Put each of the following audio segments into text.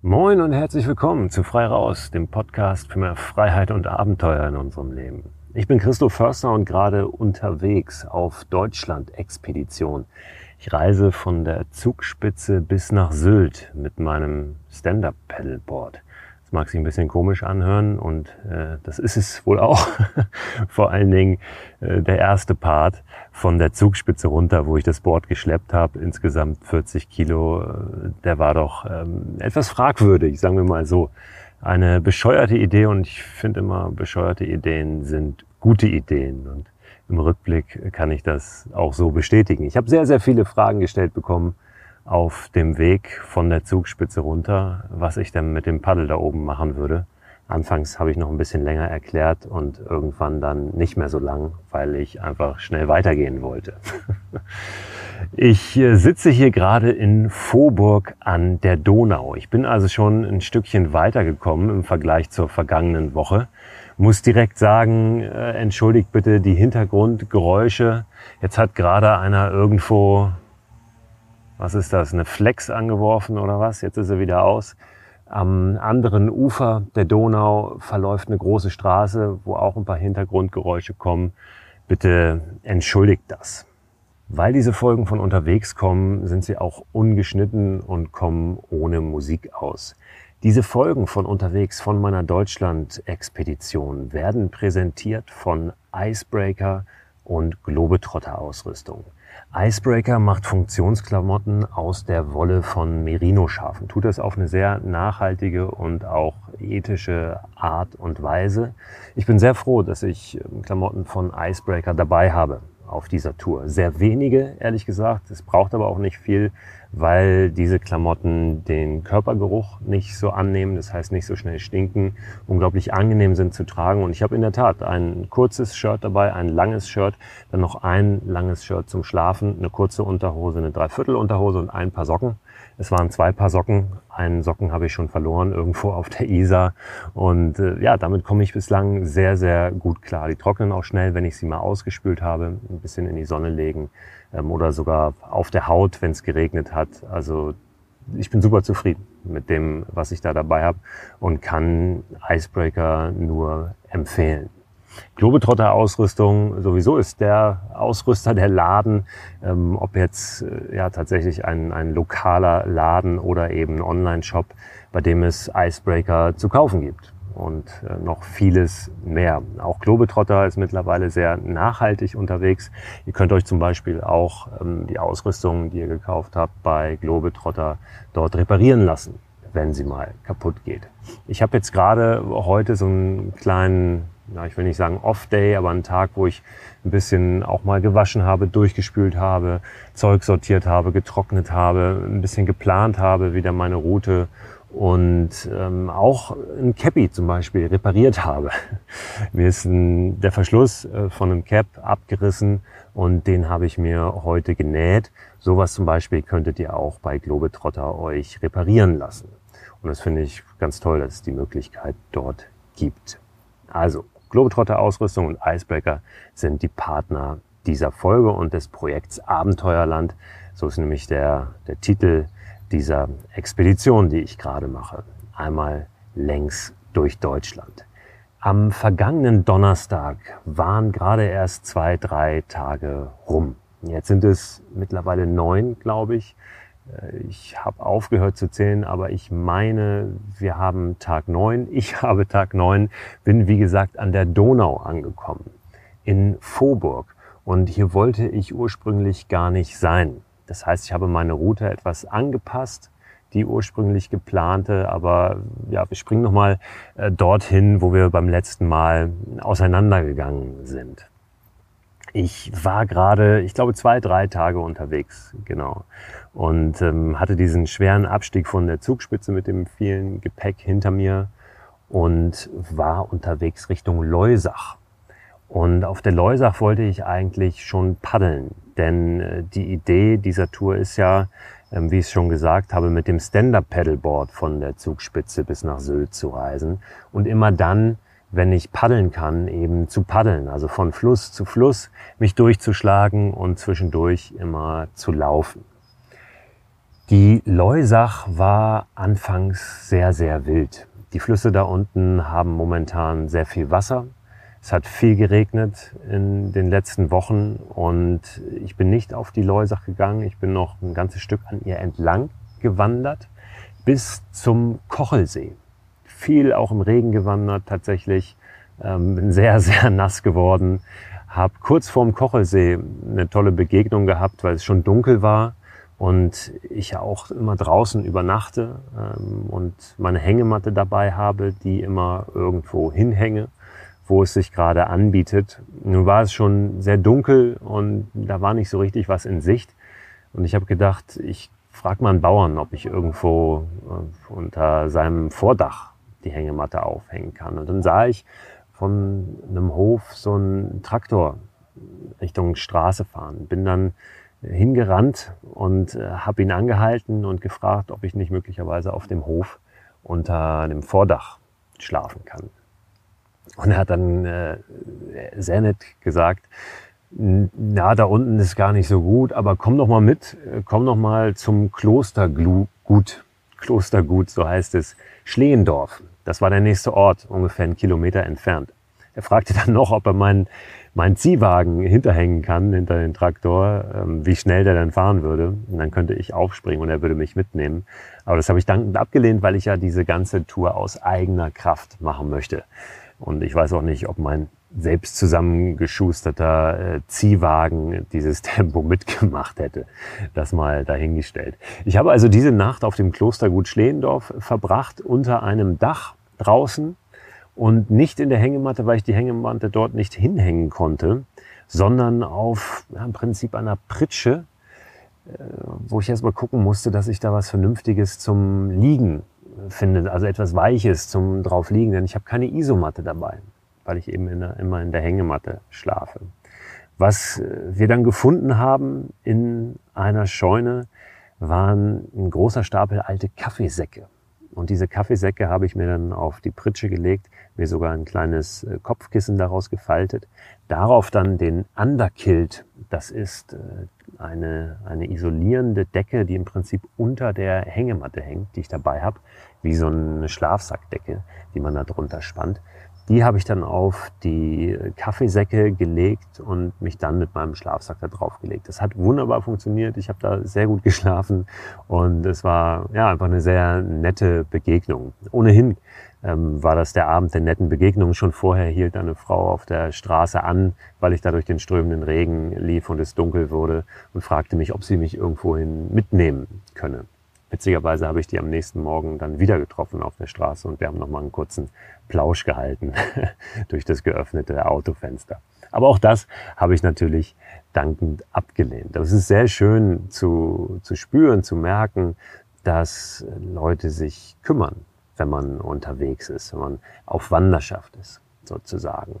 Moin und herzlich willkommen zu Frei Raus, dem Podcast für mehr Freiheit und Abenteuer in unserem Leben. Ich bin Christoph Förster und gerade unterwegs auf Deutschland-Expedition. Ich reise von der Zugspitze bis nach Sylt mit meinem Stand-Up-Pedalboard. Das mag sich ein bisschen komisch anhören und äh, das ist es wohl auch. Vor allen Dingen äh, der erste Part von der Zugspitze runter, wo ich das Board geschleppt habe, insgesamt 40 Kilo, äh, der war doch ähm, etwas fragwürdig, sagen wir mal so. Eine bescheuerte Idee und ich finde immer, bescheuerte Ideen sind gute Ideen und im Rückblick kann ich das auch so bestätigen. Ich habe sehr, sehr viele Fragen gestellt bekommen auf dem Weg von der Zugspitze runter, was ich dann mit dem Paddel da oben machen würde. Anfangs habe ich noch ein bisschen länger erklärt und irgendwann dann nicht mehr so lang, weil ich einfach schnell weitergehen wollte. Ich äh, sitze hier gerade in Voburg an der Donau. Ich bin also schon ein Stückchen weitergekommen im Vergleich zur vergangenen Woche. Muss direkt sagen, äh, entschuldigt bitte die Hintergrundgeräusche. Jetzt hat gerade einer irgendwo was ist das, eine Flex angeworfen oder was? Jetzt ist er wieder aus. Am anderen Ufer der Donau verläuft eine große Straße, wo auch ein paar Hintergrundgeräusche kommen. Bitte entschuldigt das. Weil diese Folgen von unterwegs kommen, sind sie auch ungeschnitten und kommen ohne Musik aus. Diese Folgen von unterwegs von meiner Deutschland-Expedition werden präsentiert von Icebreaker und Globetrotter-Ausrüstung. Icebreaker macht Funktionsklamotten aus der Wolle von Merino-Schafen. Tut das auf eine sehr nachhaltige und auch ethische Art und Weise. Ich bin sehr froh, dass ich ähm, Klamotten von Icebreaker dabei habe auf dieser Tour. Sehr wenige, ehrlich gesagt. Es braucht aber auch nicht viel, weil diese Klamotten den Körpergeruch nicht so annehmen, das heißt nicht so schnell stinken, unglaublich angenehm sind zu tragen. Und ich habe in der Tat ein kurzes Shirt dabei, ein langes Shirt, dann noch ein langes Shirt zum Schlafen, eine kurze Unterhose, eine Dreiviertelunterhose und ein paar Socken. Es waren zwei Paar Socken. Einen Socken habe ich schon verloren irgendwo auf der Isar. Und äh, ja, damit komme ich bislang sehr, sehr gut klar. Die trocknen auch schnell, wenn ich sie mal ausgespült habe, ein bisschen in die Sonne legen ähm, oder sogar auf der Haut, wenn es geregnet hat. Also ich bin super zufrieden mit dem, was ich da dabei habe und kann Icebreaker nur empfehlen. Globetrotter-Ausrüstung, sowieso ist der Ausrüster der Laden, ähm, ob jetzt äh, ja tatsächlich ein, ein lokaler Laden oder eben ein Online-Shop, bei dem es Icebreaker zu kaufen gibt und äh, noch vieles mehr. Auch Globetrotter ist mittlerweile sehr nachhaltig unterwegs. Ihr könnt euch zum Beispiel auch ähm, die Ausrüstung, die ihr gekauft habt, bei Globetrotter dort reparieren lassen, wenn sie mal kaputt geht. Ich habe jetzt gerade heute so einen kleinen ja, ich will nicht sagen Off-Day, aber einen Tag, wo ich ein bisschen auch mal gewaschen habe, durchgespült habe, Zeug sortiert habe, getrocknet habe, ein bisschen geplant habe, wieder meine Route und ähm, auch ein Cappy zum Beispiel repariert habe. Mir ist ein, der Verschluss äh, von einem Cap abgerissen und den habe ich mir heute genäht. Sowas zum Beispiel könntet ihr auch bei Globetrotter euch reparieren lassen. Und das finde ich ganz toll, dass es die Möglichkeit dort gibt. Also Globetrotter Ausrüstung und Icebreaker sind die Partner dieser Folge und des Projekts Abenteuerland. So ist nämlich der, der Titel dieser Expedition, die ich gerade mache. Einmal längs durch Deutschland. Am vergangenen Donnerstag waren gerade erst zwei, drei Tage rum. Jetzt sind es mittlerweile neun, glaube ich. Ich habe aufgehört zu zählen, aber ich meine, wir haben Tag neun. Ich habe Tag neun, bin wie gesagt an der Donau angekommen, in Voburg. Und hier wollte ich ursprünglich gar nicht sein. Das heißt, ich habe meine Route etwas angepasst, die ursprünglich geplante, aber ja, wir springen nochmal äh, dorthin, wo wir beim letzten Mal auseinandergegangen sind. Ich war gerade, ich glaube, zwei, drei Tage unterwegs, genau. Und ähm, hatte diesen schweren Abstieg von der Zugspitze mit dem vielen Gepäck hinter mir und war unterwegs Richtung Leusach. Und auf der Leusach wollte ich eigentlich schon paddeln, denn äh, die Idee dieser Tour ist ja, ähm, wie ich es schon gesagt habe, mit dem Stand-Up-Paddleboard von der Zugspitze bis nach Sylt zu reisen und immer dann, wenn ich paddeln kann, eben zu paddeln, also von Fluss zu Fluss mich durchzuschlagen und zwischendurch immer zu laufen. Die Leusach war anfangs sehr, sehr wild. Die Flüsse da unten haben momentan sehr viel Wasser. Es hat viel geregnet in den letzten Wochen und ich bin nicht auf die Leusach gegangen. Ich bin noch ein ganzes Stück an ihr entlang gewandert bis zum Kochelsee. Viel auch im Regen gewandert tatsächlich. Ähm, bin sehr, sehr nass geworden. Hab kurz vorm Kochelsee eine tolle Begegnung gehabt, weil es schon dunkel war und ich auch immer draußen übernachte ähm, und meine Hängematte dabei habe, die immer irgendwo hinhänge, wo es sich gerade anbietet. Nun war es schon sehr dunkel und da war nicht so richtig was in Sicht. Und ich habe gedacht, ich frage mal einen Bauern, ob ich irgendwo äh, unter seinem Vordach die Hängematte aufhängen kann. Und dann sah ich von einem Hof so einen Traktor Richtung Straße fahren. Bin dann hingerannt und äh, habe ihn angehalten und gefragt, ob ich nicht möglicherweise auf dem Hof unter dem Vordach schlafen kann. Und er hat dann äh, sehr nett gesagt, na, da unten ist gar nicht so gut, aber komm doch mal mit, komm doch mal zum Klostergut, Klostergut, so heißt es, Schlehendorf. Das war der nächste Ort, ungefähr einen Kilometer entfernt. Er fragte dann noch, ob er meinen mein Ziehwagen hinterhängen kann, hinter den Traktor, ähm, wie schnell der dann fahren würde. Und dann könnte ich aufspringen und er würde mich mitnehmen. Aber das habe ich dankend abgelehnt, weil ich ja diese ganze Tour aus eigener Kraft machen möchte. Und ich weiß auch nicht, ob mein selbst zusammengeschusterter äh, Ziehwagen dieses Tempo mitgemacht hätte. Das mal dahingestellt. Ich habe also diese Nacht auf dem Klostergut Schlehendorf verbracht, unter einem Dach draußen und nicht in der Hängematte, weil ich die Hängematte dort nicht hinhängen konnte, sondern auf ja, im Prinzip einer Pritsche, äh, wo ich erst mal gucken musste, dass ich da was Vernünftiges zum Liegen finde, also etwas Weiches zum drauf liegen, denn ich habe keine Isomatte dabei, weil ich eben in der, immer in der Hängematte schlafe. Was äh, wir dann gefunden haben in einer Scheune, waren ein großer Stapel alte Kaffeesäcke. Und diese Kaffeesäcke habe ich mir dann auf die Pritsche gelegt, mir sogar ein kleines äh, Kopfkissen daraus gefaltet. Darauf dann den Underkilt. Das ist äh, eine, eine isolierende Decke, die im Prinzip unter der Hängematte hängt, die ich dabei habe, wie so eine Schlafsackdecke, die man da drunter spannt. Die habe ich dann auf die Kaffeesäcke gelegt und mich dann mit meinem Schlafsack da drauf gelegt. Das hat wunderbar funktioniert. Ich habe da sehr gut geschlafen und es war ja einfach eine sehr nette Begegnung. Ohnehin ähm, war das der Abend der netten Begegnung. Schon vorher hielt eine Frau auf der Straße an, weil ich da durch den strömenden Regen lief und es dunkel wurde und fragte mich, ob sie mich irgendwohin mitnehmen könne. Witzigerweise habe ich die am nächsten Morgen dann wieder getroffen auf der Straße und wir haben nochmal einen kurzen Plausch gehalten durch das geöffnete Autofenster. Aber auch das habe ich natürlich dankend abgelehnt. Es ist sehr schön zu, zu spüren, zu merken, dass Leute sich kümmern, wenn man unterwegs ist, wenn man auf Wanderschaft ist sozusagen.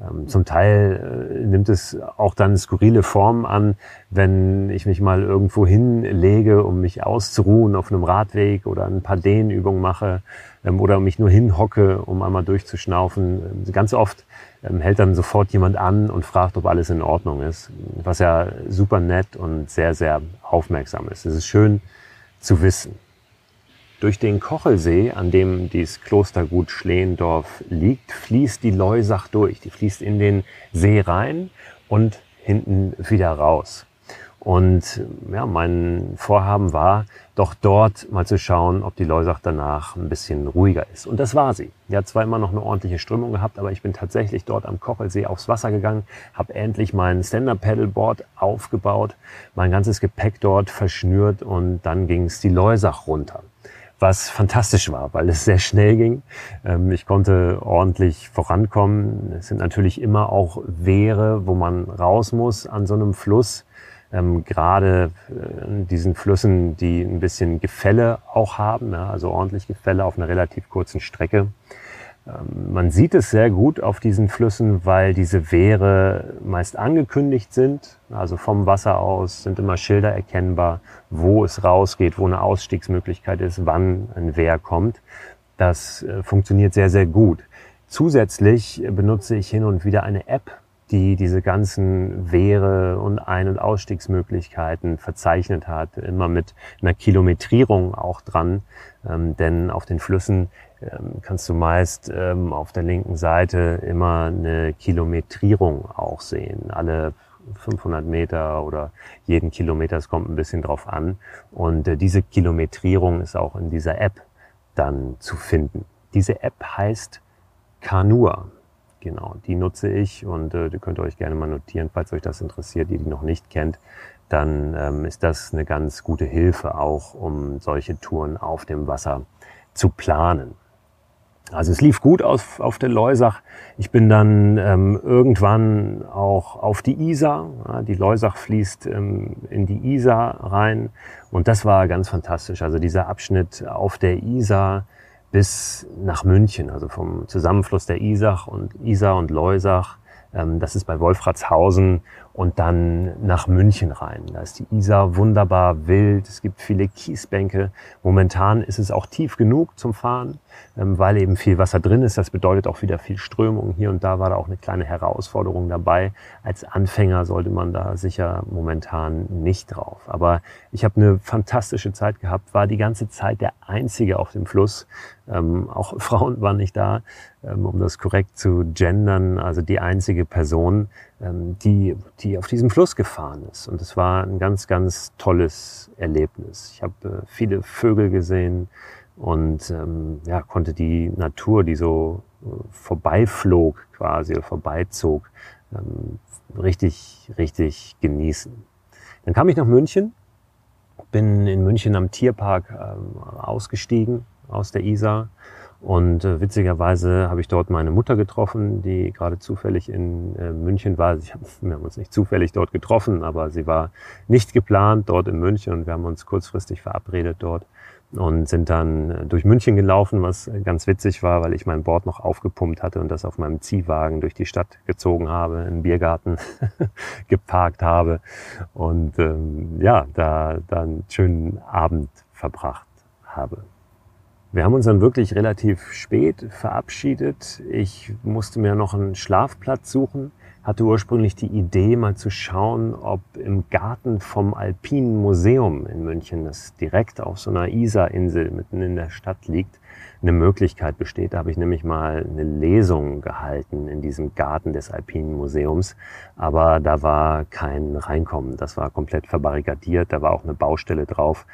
Ähm, zum Teil äh, nimmt es auch dann skurrile Formen an, wenn ich mich mal irgendwo hinlege, um mich auszuruhen auf einem Radweg oder ein paar Dehnübungen mache ähm, oder mich nur hinhocke, um einmal durchzuschnaufen. Ähm, ganz oft hält dann sofort jemand an und fragt, ob alles in Ordnung ist, was ja super nett und sehr, sehr aufmerksam ist. Es ist schön zu wissen. Durch den Kochelsee, an dem dieses Klostergut Schlehendorf liegt, fließt die Leusach durch. Die fließt in den See rein und hinten wieder raus. Und ja, mein Vorhaben war, doch dort mal zu schauen, ob die Leusach danach ein bisschen ruhiger ist. Und das war sie. Die hat zwar immer noch eine ordentliche Strömung gehabt, aber ich bin tatsächlich dort am Kochelsee aufs Wasser gegangen, habe endlich mein Stand-Up-Paddleboard aufgebaut, mein ganzes Gepäck dort verschnürt und dann ging es die Leusach runter was fantastisch war, weil es sehr schnell ging. Ähm, ich konnte ordentlich vorankommen. Es sind natürlich immer auch Wehre, wo man raus muss an so einem Fluss. Ähm, gerade äh, diesen Flüssen, die ein bisschen Gefälle auch haben, also ordentlich Gefälle auf einer relativ kurzen Strecke. Ähm, man sieht es sehr gut auf diesen Flüssen, weil diese Wehre meist angekündigt sind. Also vom Wasser aus sind immer Schilder erkennbar, wo es rausgeht, wo eine Ausstiegsmöglichkeit ist, wann ein Wehr kommt. Das äh, funktioniert sehr, sehr gut. Zusätzlich benutze ich hin und wieder eine App, die diese ganzen Wehre und Ein- und Ausstiegsmöglichkeiten verzeichnet hat, immer mit einer Kilometrierung auch dran, ähm, denn auf den Flüssen kannst du meist ähm, auf der linken Seite immer eine Kilometrierung auch sehen. Alle 500 Meter oder jeden Kilometer, es kommt ein bisschen drauf an. Und äh, diese Kilometrierung ist auch in dieser App dann zu finden. Diese App heißt Kanua. Genau, die nutze ich und äh, die könnt ihr euch gerne mal notieren, falls euch das interessiert, die die noch nicht kennt, dann ähm, ist das eine ganz gute Hilfe auch, um solche Touren auf dem Wasser zu planen. Also es lief gut auf, auf der Leusach. Ich bin dann ähm, irgendwann auch auf die Isar. Ja, die Leusach fließt ähm, in die Isar rein und das war ganz fantastisch. Also dieser Abschnitt auf der Isar bis nach München, also vom Zusammenfluss der Isach und Isar und Leusach. Ähm, das ist bei Wolfratshausen und dann nach München rein. Da ist die Isar wunderbar wild. Es gibt viele Kiesbänke. Momentan ist es auch tief genug zum Fahren, ähm, weil eben viel Wasser drin ist. Das bedeutet auch wieder viel Strömung. Hier und da war da auch eine kleine Herausforderung dabei. Als Anfänger sollte man da sicher momentan nicht drauf. Aber ich habe eine fantastische Zeit gehabt, war die ganze Zeit der Einzige auf dem Fluss. Ähm, auch Frauen waren nicht da, ähm, um das korrekt zu gendern. Also die einzige Person, die, die auf diesem Fluss gefahren ist. Und es war ein ganz, ganz tolles Erlebnis. Ich habe äh, viele Vögel gesehen und ähm, ja, konnte die Natur, die so äh, vorbeiflog quasi oder vorbeizog, ähm, richtig, richtig genießen. Dann kam ich nach München, bin in München am Tierpark ähm, ausgestiegen aus der Isar und äh, witzigerweise habe ich dort meine Mutter getroffen, die gerade zufällig in äh, München war. Ich hab, wir haben uns nicht zufällig dort getroffen, aber sie war nicht geplant dort in München und wir haben uns kurzfristig verabredet dort und sind dann äh, durch München gelaufen, was ganz witzig war, weil ich mein Board noch aufgepumpt hatte und das auf meinem Ziehwagen durch die Stadt gezogen habe, im Biergarten geparkt habe und ähm, ja, da dann einen schönen Abend verbracht habe. Wir haben uns dann wirklich relativ spät verabschiedet. Ich musste mir noch einen Schlafplatz suchen, hatte ursprünglich die Idee, mal zu schauen, ob im Garten vom Alpinen Museum in München, das direkt auf so einer Isarinsel mitten in der Stadt liegt, eine Möglichkeit besteht. Da habe ich nämlich mal eine Lesung gehalten in diesem Garten des Alpinen Museums. Aber da war kein Reinkommen. Das war komplett verbarrikadiert. Da war auch eine Baustelle drauf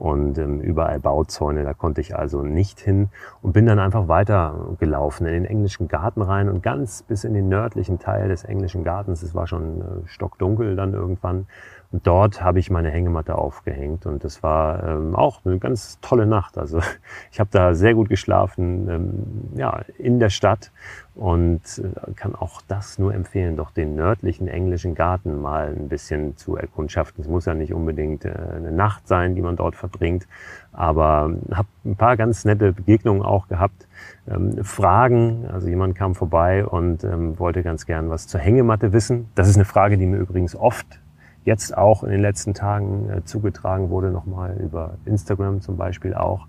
und ähm, überall Bauzäune, da konnte ich also nicht hin und bin dann einfach weiter gelaufen in den englischen Garten rein und ganz bis in den nördlichen Teil des englischen Gartens. Es war schon äh, stockdunkel dann irgendwann dort habe ich meine Hängematte aufgehängt und das war ähm, auch eine ganz tolle Nacht. Also ich habe da sehr gut geschlafen, ähm, ja, in der Stadt und äh, kann auch das nur empfehlen, doch den nördlichen englischen Garten mal ein bisschen zu erkundschaften. Es muss ja nicht unbedingt äh, eine Nacht sein, die man dort verbringt, aber habe ein paar ganz nette Begegnungen auch gehabt. Ähm, Fragen, also jemand kam vorbei und ähm, wollte ganz gern was zur Hängematte wissen. Das ist eine Frage, die mir übrigens oft jetzt auch in den letzten Tagen äh, zugetragen wurde, nochmal über Instagram zum Beispiel auch.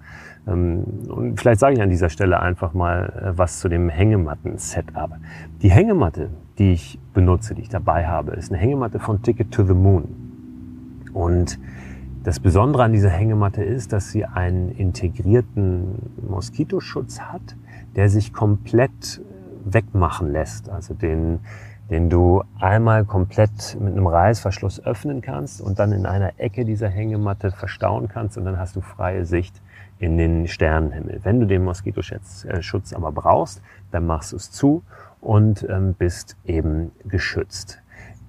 Ähm, und vielleicht sage ich an dieser Stelle einfach mal äh, was zu dem Hängematten-Setup. Die Hängematte, die ich benutze, die ich dabei habe, ist eine Hängematte von Ticket to the Moon. Und das Besondere an dieser Hängematte ist, dass sie einen integrierten Moskitoschutz hat, der sich komplett wegmachen lässt. Also den den du einmal komplett mit einem Reißverschluss öffnen kannst und dann in einer Ecke dieser Hängematte verstauen kannst und dann hast du freie Sicht in den Sternenhimmel. Wenn du den Moskitoschutz äh, aber brauchst, dann machst du es zu und ähm, bist eben geschützt.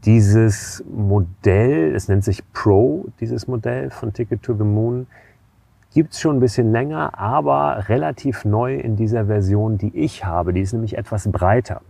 Dieses Modell, es nennt sich Pro, dieses Modell von Ticket to the Moon, gibt's schon ein bisschen länger, aber relativ neu in dieser Version, die ich habe. Die ist nämlich etwas breiter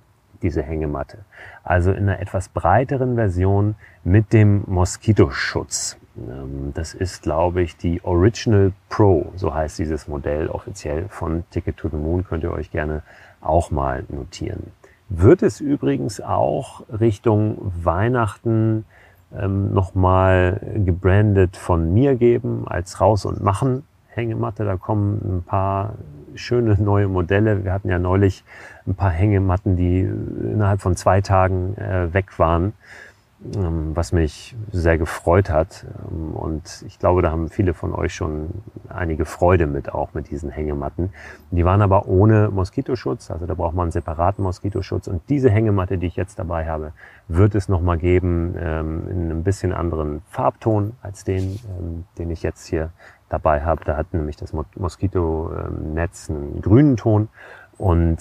diese Hängematte. Also in einer etwas breiteren Version mit dem Moskitoschutz. Ähm, das ist, glaube ich, die Original Pro, so heißt dieses Modell offiziell von Ticket to the Moon, könnt ihr euch gerne auch mal notieren. Wird es übrigens auch Richtung Weihnachten ähm, nochmal gebrandet von mir geben als Raus und Machen Hängematte. Da kommen ein paar schöne neue Modelle. Wir hatten ja neulich ein paar Hängematten, die innerhalb von zwei Tagen äh, weg waren. Ähm, was mich sehr gefreut hat. Ähm, und ich glaube, da haben viele von euch schon einige Freude mit, auch mit diesen Hängematten. Die waren aber ohne Moskitoschutz, also da braucht man einen separaten Moskitoschutz. Und diese Hängematte, die ich jetzt dabei habe, wird es nochmal geben ähm, in einem bisschen anderen Farbton als den, den ich jetzt hier dabei habe. Da hat nämlich das Moskitonetz einen grünen Ton und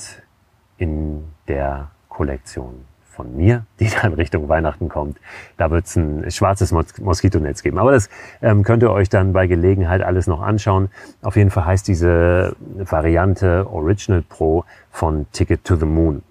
in der Kollektion von mir, die dann Richtung Weihnachten kommt. Da wird es ein schwarzes Mos Moskitonetz geben. Aber das ähm, könnt ihr euch dann bei Gelegenheit alles noch anschauen. Auf jeden Fall heißt diese Variante Original Pro von Ticket to the Moon.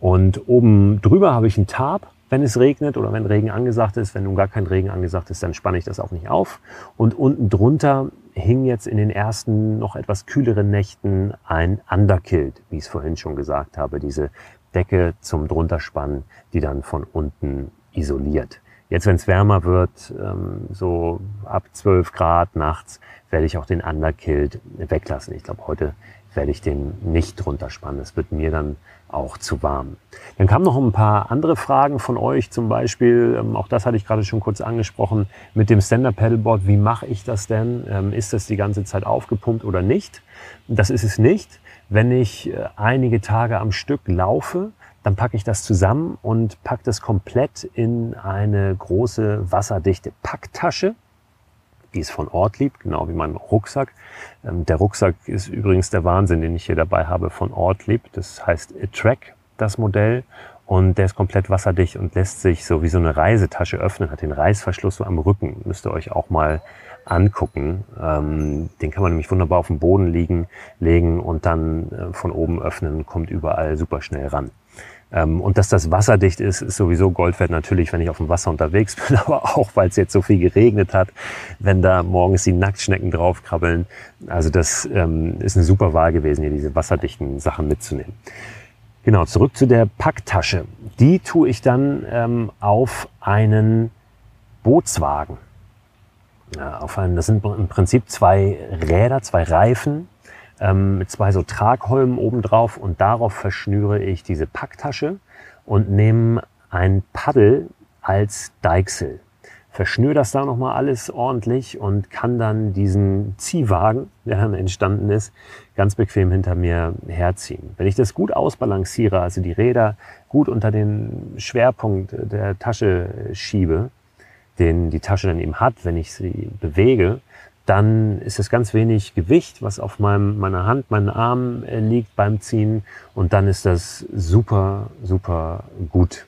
Und oben drüber habe ich ein Tarp, wenn es regnet oder wenn Regen angesagt ist. Wenn nun gar kein Regen angesagt ist, dann spanne ich das auch nicht auf. Und unten drunter hing jetzt in den ersten noch etwas kühleren Nächten ein Underkilt, wie ich es vorhin schon gesagt habe, diese Decke zum Drunterspannen, die dann von unten isoliert. Jetzt, wenn es wärmer wird, ähm, so ab 12 Grad nachts, werde ich auch den Underkilt weglassen. Ich glaube, heute werde ich den nicht drunter spannen. Es wird mir dann auch zu warm. Dann kamen noch ein paar andere Fragen von euch, zum Beispiel, ähm, auch das hatte ich gerade schon kurz angesprochen, mit dem Standard Paddleboard. Wie mache ich das denn? Ähm, ist das die ganze Zeit aufgepumpt oder nicht? Das ist es nicht. Wenn ich äh, einige Tage am Stück laufe, dann packe ich das zusammen und packe das komplett in eine große wasserdichte Packtasche. Die ist von Ortlieb, genau wie mein Rucksack. Ähm, der Rucksack ist übrigens der Wahnsinn, den ich hier dabei habe von Ortlieb. Das heißt Track, das Modell. Und der ist komplett wasserdicht und lässt sich so wie so eine Reisetasche öffnen, hat den Reißverschluss so am Rücken. Müsst ihr euch auch mal angucken. Ähm, den kann man nämlich wunderbar auf dem Boden liegen, legen und dann äh, von oben öffnen, kommt überall super schnell ran. Ähm, und dass das wasserdicht ist, ist sowieso Gold wert natürlich, wenn ich auf dem Wasser unterwegs bin, aber auch, weil es jetzt so viel geregnet hat, wenn da morgens die Nacktschnecken draufkrabbeln. Also das ähm, ist eine super Wahl gewesen, hier diese wasserdichten Sachen mitzunehmen. Genau, zurück zu der Packtasche. Die tue ich dann ähm, auf einen Bootswagen. Auf einen, das sind im Prinzip zwei Räder, zwei Reifen, ähm, mit zwei so Tragholmen obendrauf und darauf verschnüre ich diese Packtasche und nehme ein Paddel als Deichsel. Verschnüre das da nochmal alles ordentlich und kann dann diesen Ziehwagen, der dann entstanden ist, ganz bequem hinter mir herziehen. Wenn ich das gut ausbalanciere, also die Räder gut unter den Schwerpunkt der Tasche schiebe, den die Tasche dann eben hat, wenn ich sie bewege, dann ist es ganz wenig Gewicht, was auf meinem, meiner Hand, meinen Arm äh, liegt beim Ziehen und dann ist das super, super gut.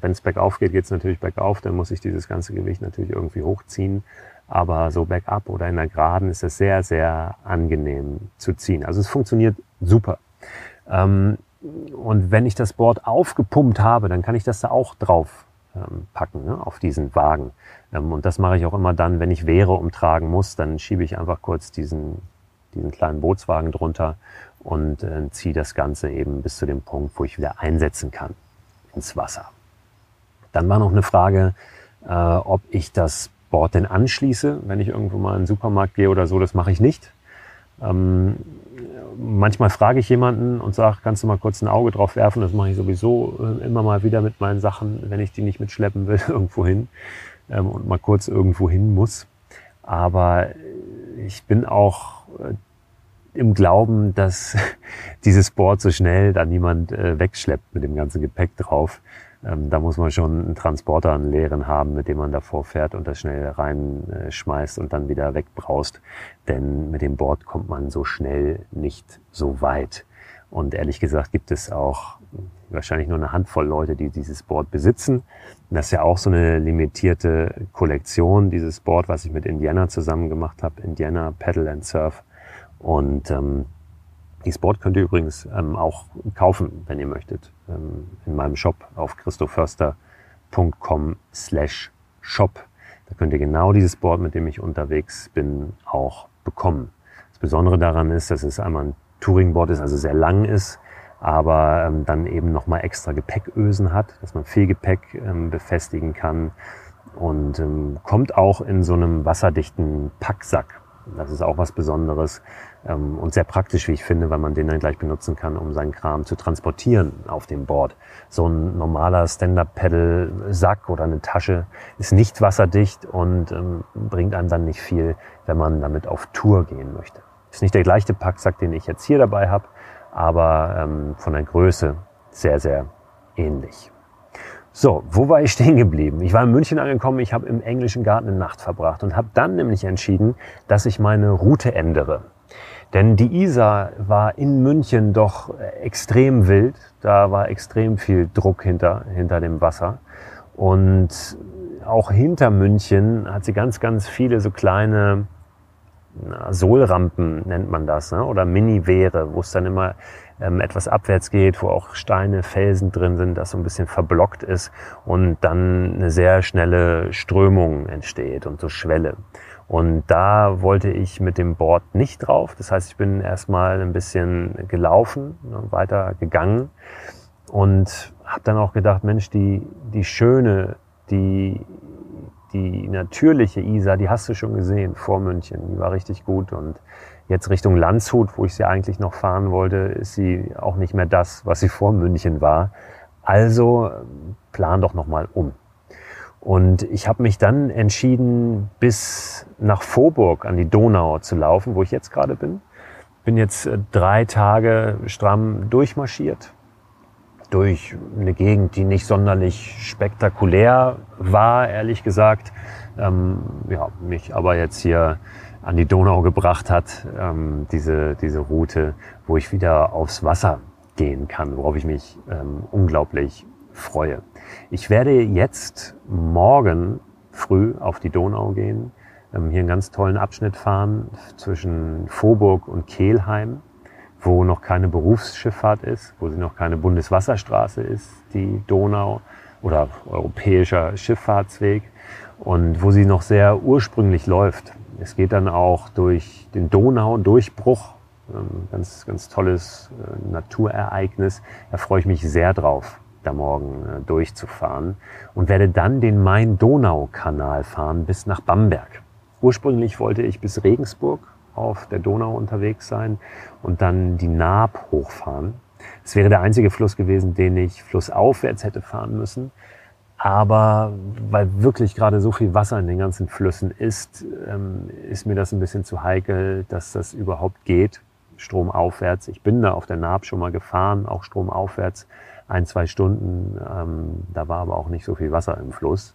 Wenn es bergauf geht, geht es natürlich bergauf, dann muss ich dieses ganze Gewicht natürlich irgendwie hochziehen. Aber so bergab oder in der Geraden ist es sehr, sehr angenehm zu ziehen. Also es funktioniert super. Ähm, und wenn ich das Board aufgepumpt habe, dann kann ich das da auch drauf ähm, packen, ne, auf diesen Wagen. Ähm, und das mache ich auch immer dann, wenn ich Wehre umtragen muss, dann schiebe ich einfach kurz diesen, diesen kleinen Bootswagen drunter und äh, ziehe das Ganze eben bis zu dem Punkt, wo ich wieder einsetzen kann ins Wasser. Dann war noch eine Frage, äh, ob ich das Board denn anschließe, wenn ich irgendwo mal in den Supermarkt gehe oder so. Das mache ich nicht. Ähm, manchmal frage ich jemanden und sage, kannst du mal kurz ein Auge drauf werfen? Das mache ich sowieso äh, immer mal wieder mit meinen Sachen, wenn ich die nicht mitschleppen will, irgendwo hin ähm, und mal kurz irgendwo hin muss. Aber ich bin auch äh, im Glauben, dass dieses Board so schnell da niemand äh, wegschleppt mit dem ganzen Gepäck drauf. Ähm, da muss man schon einen Transporter, einen leeren haben, mit dem man davor fährt und das schnell reinschmeißt und dann wieder wegbraust. Denn mit dem Board kommt man so schnell nicht so weit. Und ehrlich gesagt gibt es auch wahrscheinlich nur eine Handvoll Leute, die dieses Board besitzen. Das ist ja auch so eine limitierte Kollektion, dieses Board, was ich mit Indiana zusammen gemacht habe. Indiana Paddle and Surf. Und ähm, dieses Board könnt ihr übrigens ähm, auch kaufen, wenn ihr möchtet, in meinem Shop auf christoförster.com slash shop. Da könnt ihr genau dieses Board, mit dem ich unterwegs bin, auch bekommen. Das Besondere daran ist, dass es einmal ein Touringboard ist, also sehr lang ist, aber ähm, dann eben nochmal extra Gepäckösen hat, dass man viel Gepäck ähm, befestigen kann und ähm, kommt auch in so einem wasserdichten Packsack. Das ist auch was Besonderes. Ähm, und sehr praktisch, wie ich finde, weil man den dann gleich benutzen kann, um seinen Kram zu transportieren auf dem Board. So ein normaler Stand-Up-Pedal-Sack oder eine Tasche ist nicht wasserdicht und ähm, bringt einem dann nicht viel, wenn man damit auf Tour gehen möchte. Ist nicht der gleiche Packsack, den ich jetzt hier dabei habe, aber ähm, von der Größe sehr, sehr ähnlich. So, wo war ich stehen geblieben? Ich war in München angekommen, ich habe im englischen Garten eine Nacht verbracht und habe dann nämlich entschieden, dass ich meine Route ändere. Denn die Isar war in München doch extrem wild. Da war extrem viel Druck hinter, hinter dem Wasser. Und auch hinter München hat sie ganz, ganz viele so kleine Sohlrampen, nennt man das, ne? oder Mini-Wehre, wo es dann immer ähm, etwas abwärts geht, wo auch Steine, Felsen drin sind, das so ein bisschen verblockt ist und dann eine sehr schnelle Strömung entsteht und so Schwelle. Und da wollte ich mit dem Board nicht drauf. Das heißt, ich bin erstmal ein bisschen gelaufen, ne, weiter gegangen und habe dann auch gedacht, Mensch, die, die schöne, die, die natürliche Isar, die hast du schon gesehen vor München. Die war richtig gut und jetzt Richtung Landshut, wo ich sie eigentlich noch fahren wollte, ist sie auch nicht mehr das, was sie vor München war. Also plan doch nochmal um. Und ich habe mich dann entschieden, bis nach Vorburg an die Donau zu laufen, wo ich jetzt gerade bin. Bin jetzt äh, drei Tage stramm durchmarschiert. Durch eine Gegend, die nicht sonderlich spektakulär war, ehrlich gesagt. Ähm, ja, mich aber jetzt hier an die Donau gebracht hat, ähm, diese, diese Route, wo ich wieder aufs Wasser gehen kann, worauf ich mich ähm, unglaublich freue. Ich werde jetzt morgen früh auf die Donau gehen, ähm, hier einen ganz tollen Abschnitt fahren zwischen Vorburg und Kehlheim, wo noch keine Berufsschifffahrt ist, wo sie noch keine Bundeswasserstraße ist, die Donau oder europäischer Schifffahrtsweg und wo sie noch sehr ursprünglich läuft. Es geht dann auch durch den Donau-Durchbruch, ähm, ganz, ganz tolles äh, Naturereignis. Da freue ich mich sehr drauf da morgen äh, durchzufahren und werde dann den Main-Donau-Kanal fahren bis nach Bamberg. Ursprünglich wollte ich bis Regensburg auf der Donau unterwegs sein und dann die Naab hochfahren. Es wäre der einzige Fluss gewesen, den ich flussaufwärts hätte fahren müssen. Aber weil wirklich gerade so viel Wasser in den ganzen Flüssen ist, ähm, ist mir das ein bisschen zu heikel, dass das überhaupt geht, stromaufwärts. Ich bin da auf der Naab schon mal gefahren, auch stromaufwärts ein, zwei Stunden. Ähm, da war aber auch nicht so viel Wasser im Fluss.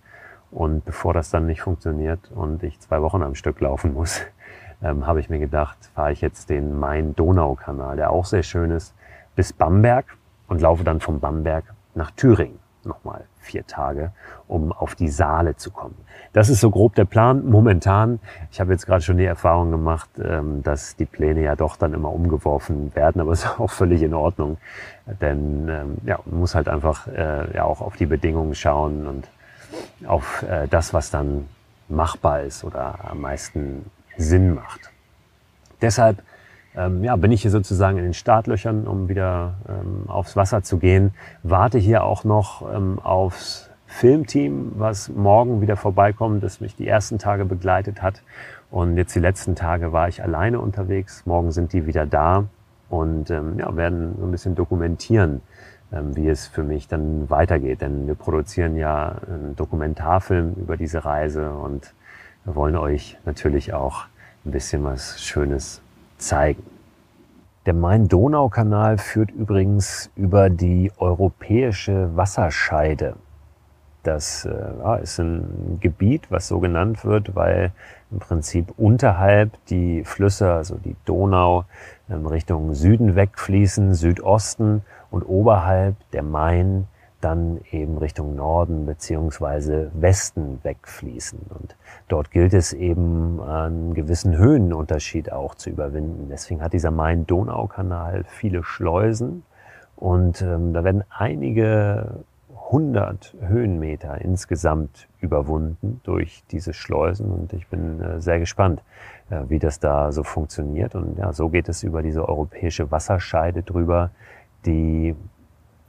Und bevor das dann nicht funktioniert und ich zwei Wochen am Stück laufen muss, ähm, habe ich mir gedacht, fahre ich jetzt den Main-Donau-Kanal, der auch sehr schön ist, bis Bamberg und laufe dann vom Bamberg nach Thüringen nochmal vier Tage, um auf die Saale zu kommen. Das ist so grob der Plan momentan. Ich habe jetzt gerade schon die Erfahrung gemacht, ähm, dass die Pläne ja doch dann immer umgeworfen werden, aber es ist auch völlig in Ordnung, denn ähm, ja, man muss halt einfach äh, ja auch auf die Bedingungen schauen und auf äh, das, was dann machbar ist oder am meisten Sinn macht. Deshalb ähm, ja, bin ich hier sozusagen in den Startlöchern, um wieder ähm, aufs Wasser zu gehen. Warte hier auch noch ähm, aufs Filmteam, was morgen wieder vorbeikommt, das mich die ersten Tage begleitet hat. Und jetzt die letzten Tage war ich alleine unterwegs. Morgen sind die wieder da und ähm, ja, werden so ein bisschen dokumentieren, ähm, wie es für mich dann weitergeht. Denn wir produzieren ja einen Dokumentarfilm über diese Reise und wir wollen euch natürlich auch ein bisschen was Schönes zeigen. Der Main-Donau-Kanal führt übrigens über die europäische Wasserscheide. Das äh, ist ein Gebiet, was so genannt wird, weil im Prinzip unterhalb die Flüsse, also die Donau, in Richtung Süden wegfließen, Südosten und oberhalb der Main dann eben Richtung Norden beziehungsweise Westen wegfließen. Und dort gilt es eben einen gewissen Höhenunterschied auch zu überwinden. Deswegen hat dieser Main-Donau-Kanal viele Schleusen und ähm, da werden einige hundert Höhenmeter insgesamt überwunden durch diese Schleusen und ich bin äh, sehr gespannt, äh, wie das da so funktioniert. Und ja, so geht es über diese europäische Wasserscheide drüber, die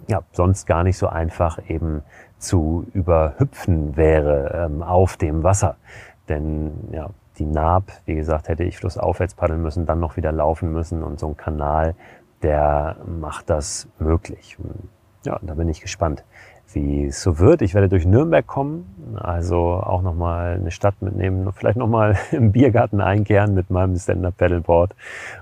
ja, sonst gar nicht so einfach eben zu überhüpfen wäre ähm, auf dem Wasser. Denn ja, die Naab, wie gesagt, hätte ich flussaufwärts paddeln müssen, dann noch wieder laufen müssen und so ein Kanal, der macht das möglich. Ja, da bin ich gespannt, wie es so wird. Ich werde durch Nürnberg kommen, also auch nochmal eine Stadt mitnehmen, vielleicht nochmal im Biergarten einkehren mit meinem Stand-Up-Paddleboard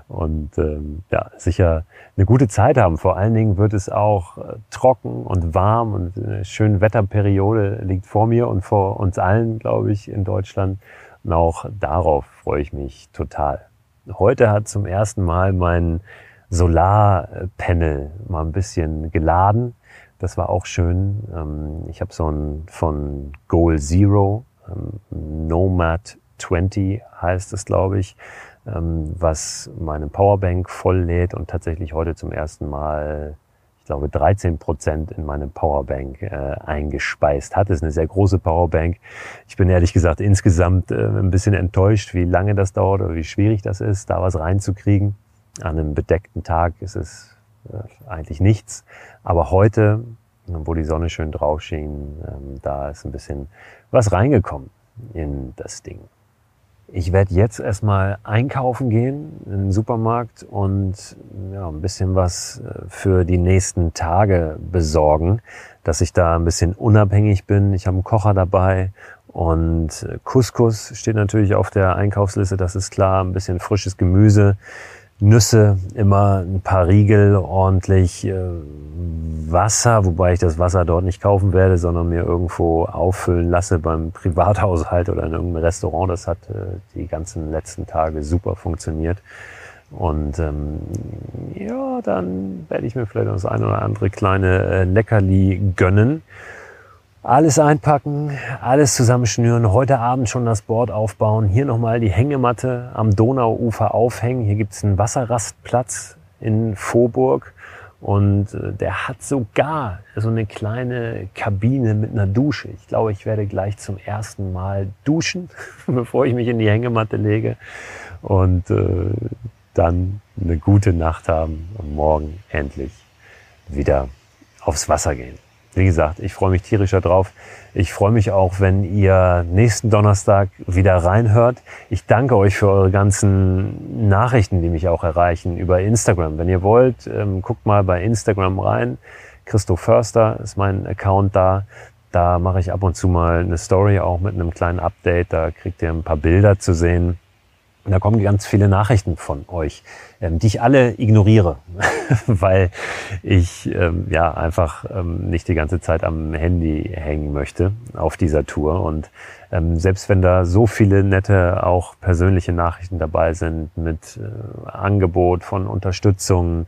und ähm, ja, sicher eine gute Zeit haben. Vor allen Dingen wird es auch äh, trocken und warm und eine schöne Wetterperiode liegt vor mir und vor uns allen, glaube ich, in Deutschland. Und auch darauf freue ich mich total. Heute hat zum ersten Mal mein Solarpanel mal ein bisschen geladen. Das war auch schön. Ähm, ich habe so ein von Goal Zero, ähm, Nomad 20 heißt es, glaube ich, ähm, was meine Powerbank voll lädt und tatsächlich heute zum ersten Mal, ich glaube, 13 Prozent in meine Powerbank äh, eingespeist hat. Das ist eine sehr große Powerbank. Ich bin ehrlich gesagt insgesamt äh, ein bisschen enttäuscht, wie lange das dauert oder wie schwierig das ist, da was reinzukriegen. An einem bedeckten Tag ist es äh, eigentlich nichts. Aber heute, wo die Sonne schön drauf schien, ähm, da ist ein bisschen was reingekommen in das Ding. Ich werde jetzt erstmal einkaufen gehen in den Supermarkt und ja, ein bisschen was äh, für die nächsten Tage besorgen, dass ich da ein bisschen unabhängig bin. Ich habe einen Kocher dabei und Couscous steht natürlich auf der Einkaufsliste, das ist klar, ein bisschen frisches Gemüse. Nüsse, immer ein paar Riegel, ordentlich äh, Wasser, wobei ich das Wasser dort nicht kaufen werde, sondern mir irgendwo auffüllen lasse beim Privathaushalt oder in irgendeinem Restaurant. Das hat äh, die ganzen letzten Tage super funktioniert. Und ähm, ja, dann werde ich mir vielleicht noch das eine oder andere kleine äh, Leckerli gönnen. Alles einpacken, alles zusammenschnüren, heute Abend schon das Board aufbauen, hier nochmal die Hängematte am Donauufer aufhängen. Hier gibt's einen Wasserrastplatz in Vorburg und äh, der hat sogar so eine kleine Kabine mit einer Dusche. Ich glaube, ich werde gleich zum ersten Mal duschen, bevor ich mich in die Hängematte lege und äh, dann eine gute Nacht haben und morgen endlich wieder aufs Wasser gehen. Wie gesagt, ich freue mich tierischer drauf. Ich freue mich auch, wenn ihr nächsten Donnerstag wieder reinhört. Ich danke euch für eure ganzen Nachrichten, die mich auch erreichen über Instagram. Wenn ihr wollt, ähm, guckt mal bei Instagram rein. Christoph Förster ist mein Account da. Da mache ich ab und zu mal eine Story auch mit einem kleinen Update. Da kriegt ihr ein paar Bilder zu sehen. Und da kommen ganz viele Nachrichten von euch, ähm, die ich alle ignoriere, weil ich ähm, ja einfach ähm, nicht die ganze Zeit am Handy hängen möchte auf dieser Tour. Und ähm, selbst wenn da so viele nette, auch persönliche Nachrichten dabei sind mit äh, Angebot von Unterstützung,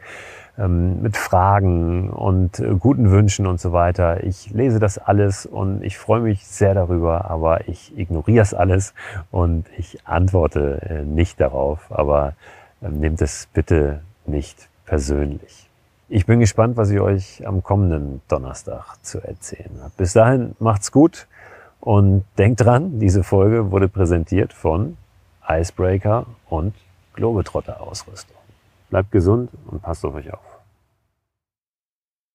ähm, mit Fragen und äh, guten Wünschen und so weiter. Ich lese das alles und ich freue mich sehr darüber, aber ich ignoriere es alles und ich antworte äh, nicht darauf. Aber ähm, nehmt es bitte nicht persönlich. Ich bin gespannt, was ich euch am kommenden Donnerstag zu erzählen habe. Bis dahin macht's gut und denkt dran, diese Folge wurde präsentiert von Icebreaker und Globetrotter Ausrüstung. Bleibt gesund und passt auf euch auf.